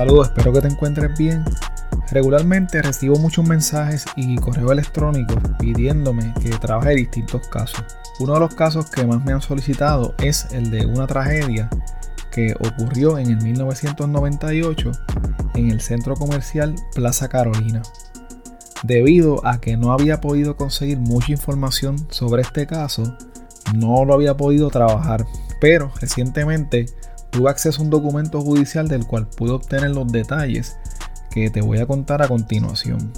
Saludos, espero que te encuentres bien. Regularmente recibo muchos mensajes y correos electrónicos pidiéndome que trabaje distintos casos. Uno de los casos que más me han solicitado es el de una tragedia que ocurrió en el 1998 en el centro comercial Plaza Carolina. Debido a que no había podido conseguir mucha información sobre este caso, no lo había podido trabajar, pero recientemente tuve acceso a un documento judicial del cual pude obtener los detalles que te voy a contar a continuación.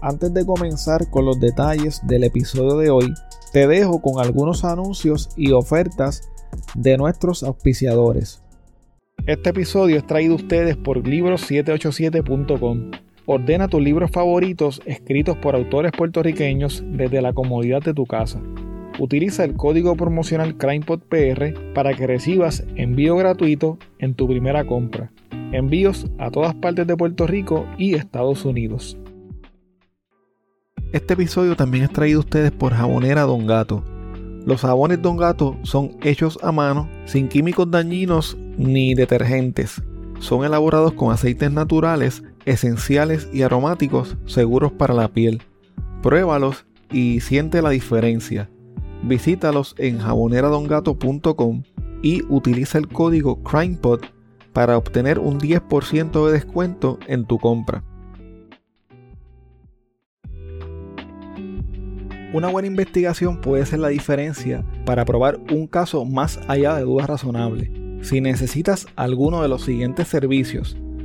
Antes de comenzar con los detalles del episodio de hoy, te dejo con algunos anuncios y ofertas de nuestros auspiciadores. Este episodio es traído a ustedes por libros787.com. Ordena tus libros favoritos escritos por autores puertorriqueños desde la comodidad de tu casa. Utiliza el código promocional CrimePodPR para que recibas envío gratuito en tu primera compra. Envíos a todas partes de Puerto Rico y Estados Unidos. Este episodio también es traído a ustedes por Jabonera Don Gato. Los jabones Don Gato son hechos a mano, sin químicos dañinos ni detergentes. Son elaborados con aceites naturales, esenciales y aromáticos seguros para la piel. Pruébalos y siente la diferencia. Visítalos en jaboneradongato.com y utiliza el código CrimePod para obtener un 10% de descuento en tu compra. Una buena investigación puede ser la diferencia para probar un caso más allá de dudas razonables. Si necesitas alguno de los siguientes servicios,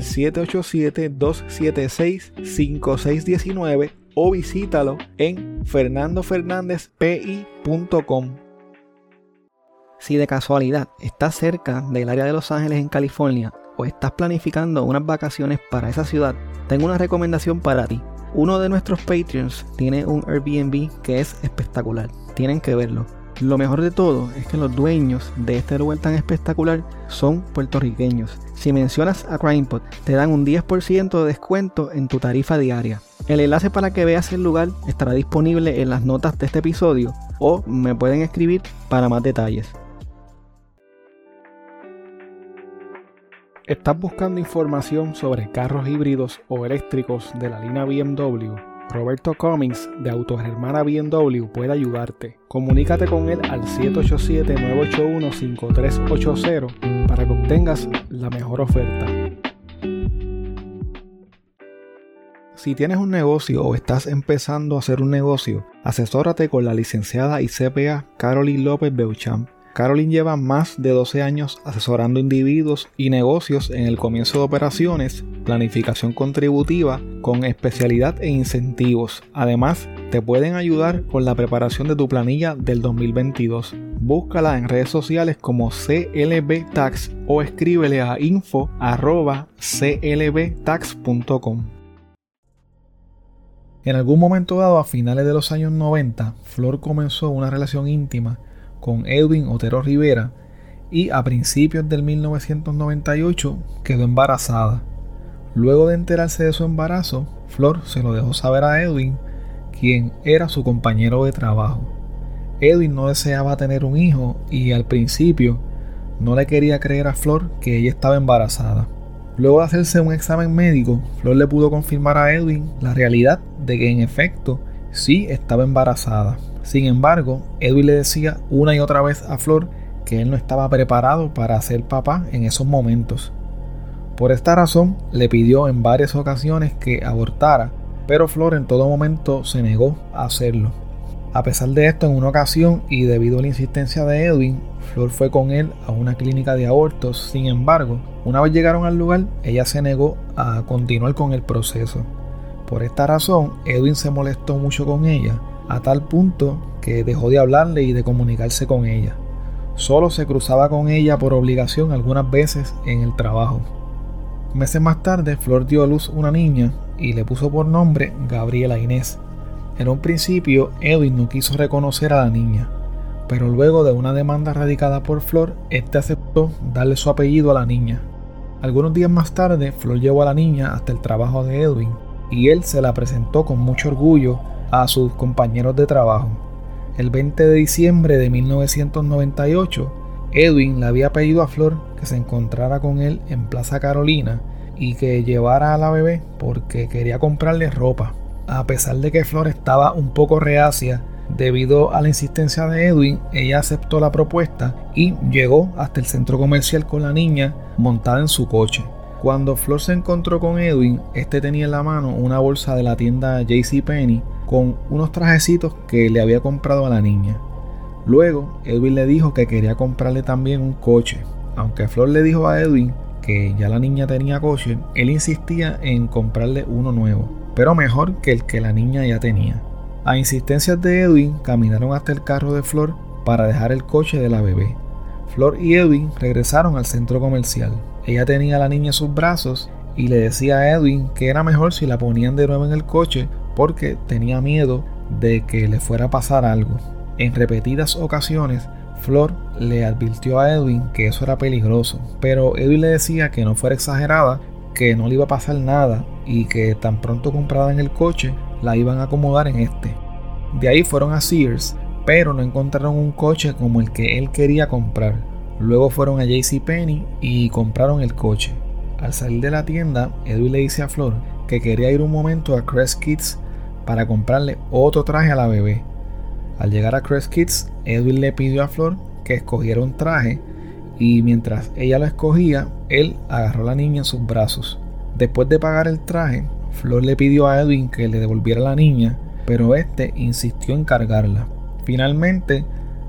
787-276-5619 o visítalo en fernandofernandezpi.com. Si de casualidad estás cerca del área de Los Ángeles en California o estás planificando unas vacaciones para esa ciudad, tengo una recomendación para ti. Uno de nuestros Patreons tiene un Airbnb que es espectacular. Tienen que verlo. Lo mejor de todo es que los dueños de este lugar tan espectacular son puertorriqueños. Si mencionas a CrimePod, te dan un 10% de descuento en tu tarifa diaria. El enlace para que veas el lugar estará disponible en las notas de este episodio o me pueden escribir para más detalles. ¿Estás buscando información sobre carros híbridos o eléctricos de la línea BMW? Roberto Cummings de Autogermana BMW puede ayudarte. Comunícate con él al 787-981-5380 para que obtengas la mejor oferta. Si tienes un negocio o estás empezando a hacer un negocio, asesórate con la licenciada y CPA Caroline López Beauchamp Caroline lleva más de 12 años asesorando individuos y negocios en el comienzo de operaciones, planificación contributiva con especialidad e incentivos. Además, te pueden ayudar con la preparación de tu planilla del 2022. Búscala en redes sociales como CLB Tax o escríbele a info@clbtax.com. En algún momento dado a finales de los años 90, Flor comenzó una relación íntima con Edwin Otero Rivera y a principios del 1998 quedó embarazada. Luego de enterarse de su embarazo, Flor se lo dejó saber a Edwin, quien era su compañero de trabajo. Edwin no deseaba tener un hijo y al principio no le quería creer a Flor que ella estaba embarazada. Luego de hacerse un examen médico, Flor le pudo confirmar a Edwin la realidad de que en efecto sí estaba embarazada. Sin embargo, Edwin le decía una y otra vez a Flor que él no estaba preparado para ser papá en esos momentos. Por esta razón, le pidió en varias ocasiones que abortara, pero Flor en todo momento se negó a hacerlo. A pesar de esto, en una ocasión y debido a la insistencia de Edwin, Flor fue con él a una clínica de abortos. Sin embargo, una vez llegaron al lugar, ella se negó a continuar con el proceso. Por esta razón, Edwin se molestó mucho con ella a tal punto que dejó de hablarle y de comunicarse con ella. Solo se cruzaba con ella por obligación algunas veces en el trabajo. Meses más tarde, Flor dio a luz una niña y le puso por nombre Gabriela Inés. En un principio, Edwin no quiso reconocer a la niña, pero luego de una demanda radicada por Flor, este aceptó darle su apellido a la niña. Algunos días más tarde, Flor llevó a la niña hasta el trabajo de Edwin y él se la presentó con mucho orgullo a sus compañeros de trabajo. El 20 de diciembre de 1998, Edwin le había pedido a Flor que se encontrara con él en Plaza Carolina y que llevara a la bebé porque quería comprarle ropa. A pesar de que Flor estaba un poco reacia debido a la insistencia de Edwin, ella aceptó la propuesta y llegó hasta el centro comercial con la niña montada en su coche. Cuando Flor se encontró con Edwin, este tenía en la mano una bolsa de la tienda JCPenney con unos trajecitos que le había comprado a la niña. Luego, Edwin le dijo que quería comprarle también un coche. Aunque Flor le dijo a Edwin que ya la niña tenía coche, él insistía en comprarle uno nuevo, pero mejor que el que la niña ya tenía. A insistencias de Edwin, caminaron hasta el carro de Flor para dejar el coche de la bebé. Flor y Edwin regresaron al centro comercial. Ella tenía a la niña en sus brazos y le decía a Edwin que era mejor si la ponían de nuevo en el coche porque tenía miedo de que le fuera a pasar algo. En repetidas ocasiones, Flor le advirtió a Edwin que eso era peligroso, pero Edwin le decía que no fuera exagerada, que no le iba a pasar nada y que tan pronto comprada en el coche la iban a acomodar en este. De ahí fueron a Sears, pero no encontraron un coche como el que él quería comprar. Luego fueron a JCPenney y compraron el coche. Al salir de la tienda, Edwin le dice a Flor que quería ir un momento a Crest Kids para comprarle otro traje a la bebé. Al llegar a Crest Kids, Edwin le pidió a Flor que escogiera un traje y mientras ella lo escogía, él agarró a la niña en sus brazos. Después de pagar el traje, Flor le pidió a Edwin que le devolviera la niña, pero este insistió en cargarla. Finalmente,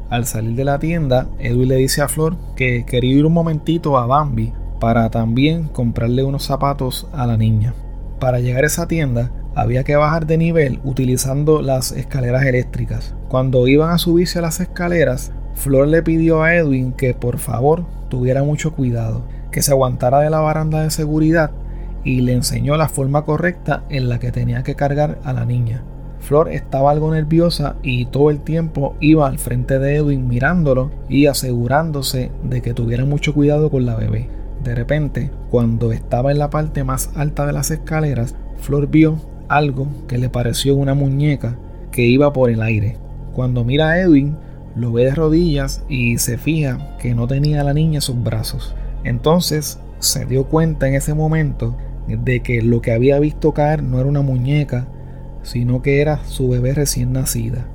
al salir de la tienda, Edwin le dice a Flor que quería ir un momentito a Bambi para también comprarle unos zapatos a la niña. Para llegar a esa tienda había que bajar de nivel utilizando las escaleras eléctricas. Cuando iban a subirse a las escaleras, Flor le pidió a Edwin que por favor tuviera mucho cuidado, que se aguantara de la baranda de seguridad y le enseñó la forma correcta en la que tenía que cargar a la niña. Flor estaba algo nerviosa y todo el tiempo iba al frente de Edwin mirándolo y asegurándose de que tuviera mucho cuidado con la bebé. De repente, cuando estaba en la parte más alta de las escaleras, Flor vio algo que le pareció una muñeca que iba por el aire. Cuando mira a Edwin, lo ve de rodillas y se fija que no tenía a la niña en sus brazos. Entonces se dio cuenta en ese momento de que lo que había visto caer no era una muñeca, sino que era su bebé recién nacida.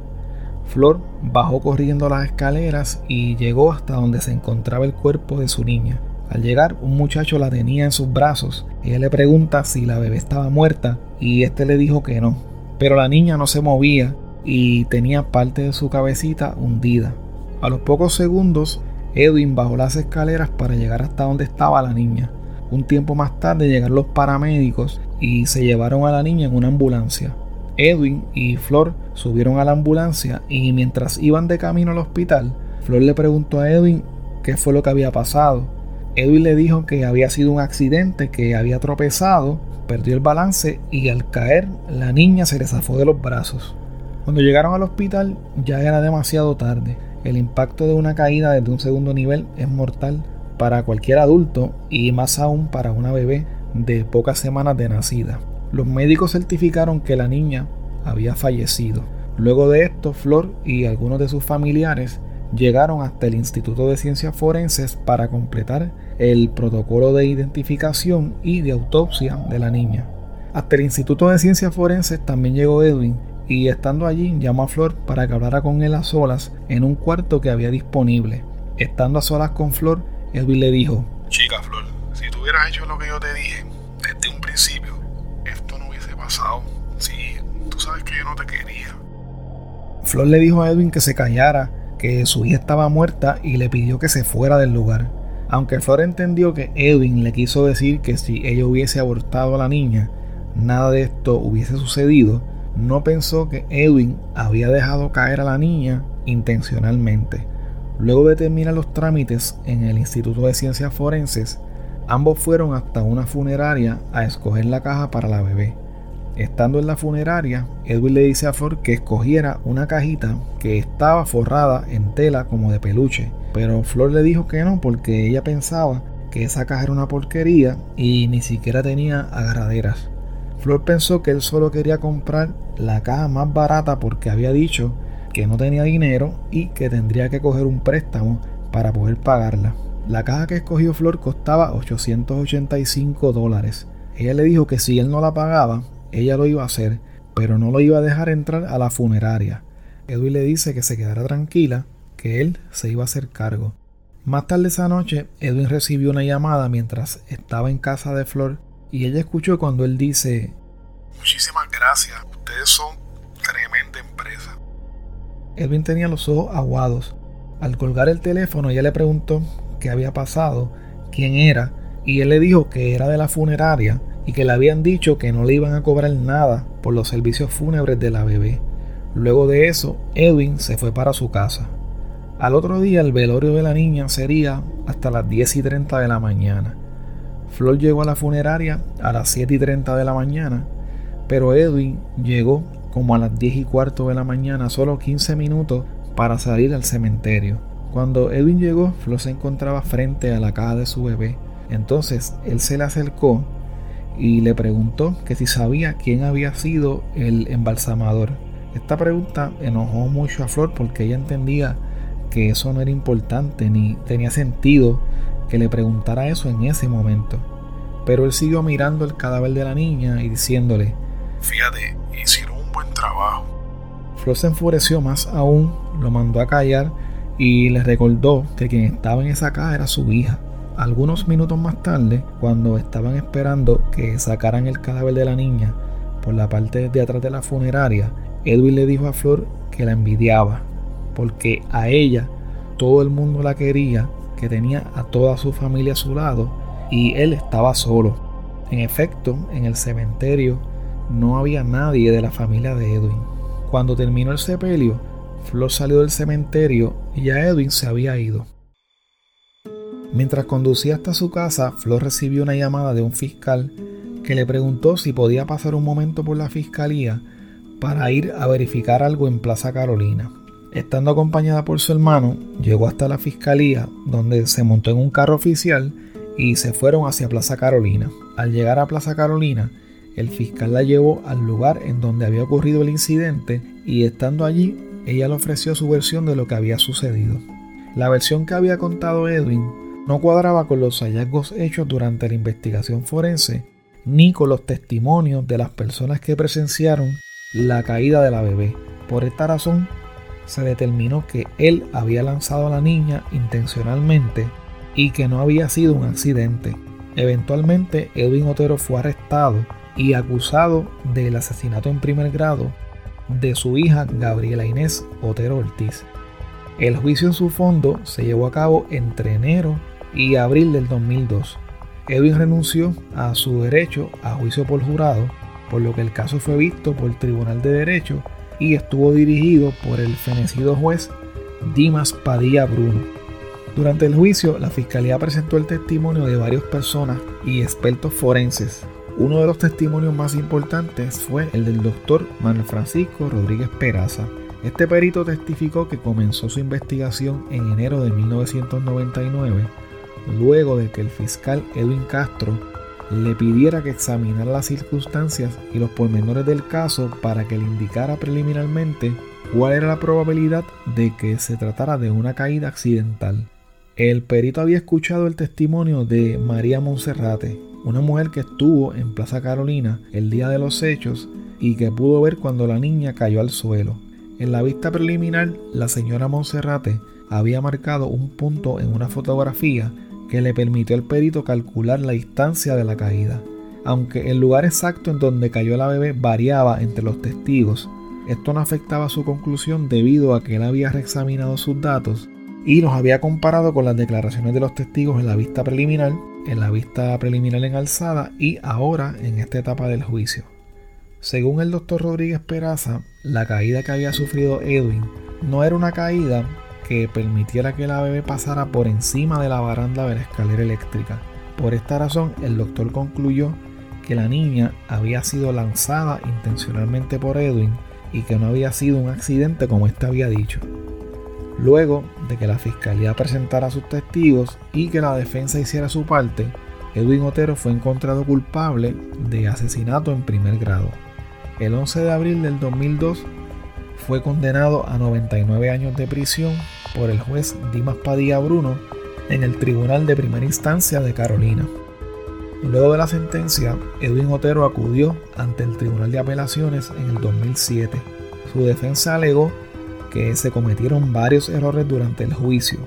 Flor bajó corriendo las escaleras y llegó hasta donde se encontraba el cuerpo de su niña. Al llegar, un muchacho la tenía en sus brazos. Ella le pregunta si la bebé estaba muerta y este le dijo que no. Pero la niña no se movía y tenía parte de su cabecita hundida. A los pocos segundos, Edwin bajó las escaleras para llegar hasta donde estaba la niña. Un tiempo más tarde llegaron los paramédicos y se llevaron a la niña en una ambulancia. Edwin y Flor subieron a la ambulancia y mientras iban de camino al hospital, Flor le preguntó a Edwin qué fue lo que había pasado. Edwin le dijo que había sido un accidente, que había tropezado, perdió el balance y al caer la niña se le de los brazos. Cuando llegaron al hospital ya era demasiado tarde. El impacto de una caída desde un segundo nivel es mortal para cualquier adulto y más aún para una bebé de pocas semanas de nacida. Los médicos certificaron que la niña había fallecido. Luego de esto, Flor y algunos de sus familiares llegaron hasta el Instituto de Ciencias Forenses para completar el protocolo de identificación y de autopsia de la niña. Hasta el Instituto de Ciencias Forenses también llegó Edwin y estando allí llamó a Flor para que hablara con él a solas en un cuarto que había disponible. Estando a solas con Flor, Edwin le dijo, Chica Flor, si tú hubieras hecho lo que yo te dije desde un principio, pasado. Tú sabes que yo no te quería. Flor le dijo a Edwin que se callara, que su hija estaba muerta y le pidió que se fuera del lugar. Aunque Flor entendió que Edwin le quiso decir que si ella hubiese abortado a la niña, nada de esto hubiese sucedido, no pensó que Edwin había dejado caer a la niña intencionalmente. Luego de terminar los trámites en el Instituto de Ciencias Forenses, Ambos fueron hasta una funeraria a escoger la caja para la bebé. Estando en la funeraria, Edwin le dice a Flor que escogiera una cajita que estaba forrada en tela como de peluche, pero Flor le dijo que no porque ella pensaba que esa caja era una porquería y ni siquiera tenía agarraderas. Flor pensó que él solo quería comprar la caja más barata porque había dicho que no tenía dinero y que tendría que coger un préstamo para poder pagarla. La caja que escogió Flor costaba 885 dólares. Ella le dijo que si él no la pagaba, ella lo iba a hacer, pero no lo iba a dejar entrar a la funeraria. Edwin le dice que se quedara tranquila, que él se iba a hacer cargo. Más tarde esa noche, Edwin recibió una llamada mientras estaba en casa de Flor y ella escuchó cuando él dice, Muchísimas gracias, ustedes son tremenda empresa. Edwin tenía los ojos aguados. Al colgar el teléfono, ella le preguntó qué había pasado, quién era, y él le dijo que era de la funeraria y que le habían dicho que no le iban a cobrar nada por los servicios fúnebres de la bebé. Luego de eso, Edwin se fue para su casa. Al otro día el velorio de la niña sería hasta las 10 y 30 de la mañana. Flor llegó a la funeraria a las 7 y 30 de la mañana, pero Edwin llegó como a las 10 y cuarto de la mañana, solo 15 minutos para salir al cementerio. Cuando Edwin llegó, Flor se encontraba frente a la caja de su bebé. Entonces él se le acercó y le preguntó que si sabía quién había sido el embalsamador. Esta pregunta enojó mucho a Flor porque ella entendía que eso no era importante ni tenía sentido que le preguntara eso en ese momento. Pero él siguió mirando el cadáver de la niña y diciéndole, Fíjate, hicieron un buen trabajo. Flor se enfureció más aún, lo mandó a callar y le recordó que quien estaba en esa caja era su hija. Algunos minutos más tarde, cuando estaban esperando que sacaran el cadáver de la niña por la parte de atrás de la funeraria, Edwin le dijo a Flor que la envidiaba, porque a ella todo el mundo la quería, que tenía a toda su familia a su lado y él estaba solo. En efecto, en el cementerio no había nadie de la familia de Edwin. Cuando terminó el sepelio, Flor salió del cementerio y ya Edwin se había ido. Mientras conducía hasta su casa, Flor recibió una llamada de un fiscal que le preguntó si podía pasar un momento por la fiscalía para ir a verificar algo en Plaza Carolina. Estando acompañada por su hermano, llegó hasta la fiscalía, donde se montó en un carro oficial y se fueron hacia Plaza Carolina. Al llegar a Plaza Carolina, el fiscal la llevó al lugar en donde había ocurrido el incidente y estando allí, ella le ofreció su versión de lo que había sucedido. La versión que había contado Edwin no cuadraba con los hallazgos hechos durante la investigación forense ni con los testimonios de las personas que presenciaron la caída de la bebé. Por esta razón, se determinó que él había lanzado a la niña intencionalmente y que no había sido un accidente. Eventualmente, Edwin Otero fue arrestado y acusado del asesinato en primer grado de su hija Gabriela Inés Otero Ortiz. El juicio en su fondo se llevó a cabo entre enero y abril del 2002. Edwin renunció a su derecho a juicio por jurado, por lo que el caso fue visto por el Tribunal de Derecho y estuvo dirigido por el fenecido juez Dimas Padilla Bruno. Durante el juicio, la fiscalía presentó el testimonio de varias personas y expertos forenses. Uno de los testimonios más importantes fue el del doctor Manuel Francisco Rodríguez Peraza. Este perito testificó que comenzó su investigación en enero de 1999 luego de que el fiscal Edwin Castro le pidiera que examinara las circunstancias y los pormenores del caso para que le indicara preliminarmente cuál era la probabilidad de que se tratara de una caída accidental. El perito había escuchado el testimonio de María Monserrate, una mujer que estuvo en Plaza Carolina el día de los hechos y que pudo ver cuando la niña cayó al suelo. En la vista preliminar, la señora Monserrate había marcado un punto en una fotografía que le permitió al perito calcular la distancia de la caída. Aunque el lugar exacto en donde cayó la bebé variaba entre los testigos, esto no afectaba su conclusión debido a que él había reexaminado sus datos y los había comparado con las declaraciones de los testigos en la vista preliminar, en la vista preliminar en alzada y ahora en esta etapa del juicio. Según el doctor Rodríguez Peraza, la caída que había sufrido Edwin no era una caída que permitiera que la bebé pasara por encima de la baranda de la escalera eléctrica. Por esta razón, el doctor concluyó que la niña había sido lanzada intencionalmente por Edwin y que no había sido un accidente como éste había dicho. Luego de que la fiscalía presentara sus testigos y que la defensa hiciera su parte, Edwin Otero fue encontrado culpable de asesinato en primer grado. El 11 de abril del 2002 fue condenado a 99 años de prisión por el juez Dimas Padilla Bruno en el Tribunal de Primera Instancia de Carolina. Luego de la sentencia, Edwin Otero acudió ante el Tribunal de Apelaciones en el 2007. Su defensa alegó que se cometieron varios errores durante el juicio.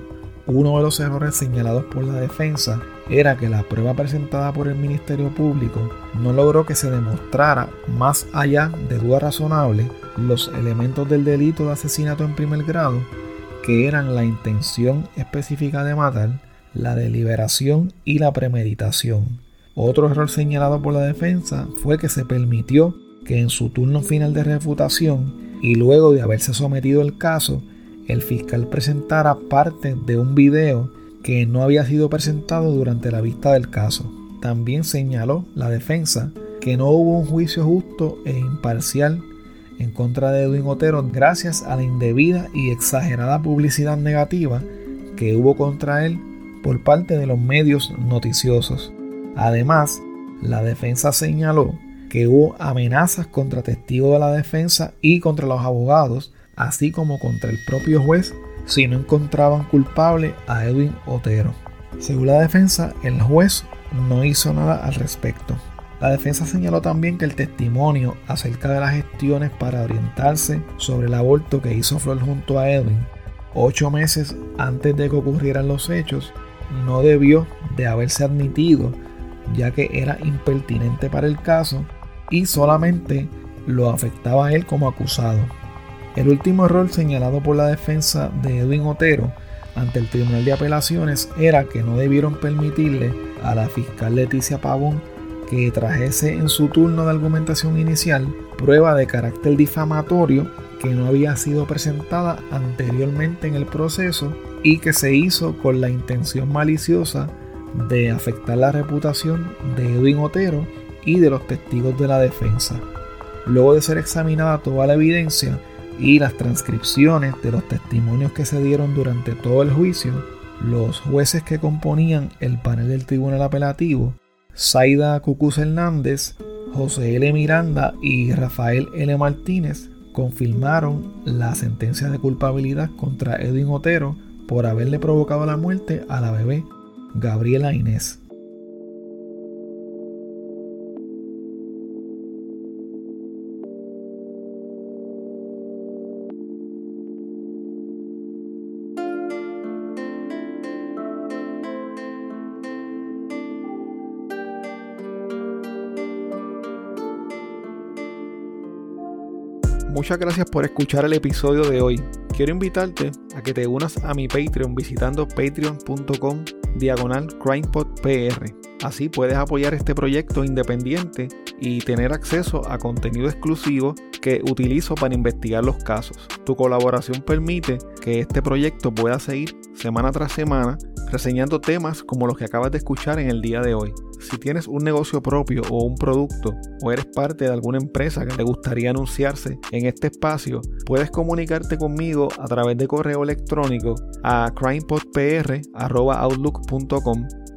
Uno de los errores señalados por la defensa era que la prueba presentada por el Ministerio Público no logró que se demostrara, más allá de duda razonable, los elementos del delito de asesinato en primer grado, que eran la intención específica de matar, la deliberación y la premeditación. Otro error señalado por la defensa fue que se permitió que en su turno final de refutación y luego de haberse sometido el caso, el fiscal presentara parte de un video que no había sido presentado durante la vista del caso. También señaló la defensa que no hubo un juicio justo e imparcial en contra de Edwin Otero gracias a la indebida y exagerada publicidad negativa que hubo contra él por parte de los medios noticiosos. Además, la defensa señaló que hubo amenazas contra testigos de la defensa y contra los abogados, así como contra el propio juez si no encontraban culpable a Edwin Otero. Según la defensa, el juez no hizo nada al respecto. La defensa señaló también que el testimonio acerca de las gestiones para orientarse sobre el aborto que hizo Flor junto a Edwin ocho meses antes de que ocurrieran los hechos no debió de haberse admitido ya que era impertinente para el caso y solamente lo afectaba a él como acusado. El último error señalado por la defensa de Edwin Otero ante el Tribunal de Apelaciones era que no debieron permitirle a la fiscal Leticia Pavón que trajese en su turno de argumentación inicial prueba de carácter difamatorio que no había sido presentada anteriormente en el proceso y que se hizo con la intención maliciosa de afectar la reputación de Edwin Otero y de los testigos de la defensa. Luego de ser examinada toda la evidencia y las transcripciones de los testimonios que se dieron durante todo el juicio, los jueces que componían el panel del tribunal apelativo, Zaida Cucuz Hernández, José L. Miranda y Rafael L. Martínez, confirmaron la sentencia de culpabilidad contra Edwin Otero por haberle provocado la muerte a la bebé Gabriela Inés. Muchas gracias por escuchar el episodio de hoy. Quiero invitarte a que te unas a mi Patreon visitando patreon.com diagonal CrimePodPR. Así puedes apoyar este proyecto independiente y tener acceso a contenido exclusivo que utilizo para investigar los casos. Tu colaboración permite que este proyecto pueda seguir semana tras semana reseñando temas como los que acabas de escuchar en el día de hoy. Si tienes un negocio propio o un producto o eres parte de alguna empresa que te gustaría anunciarse en este espacio, puedes comunicarte conmigo a través de correo electrónico a crimepodpr.outlook.com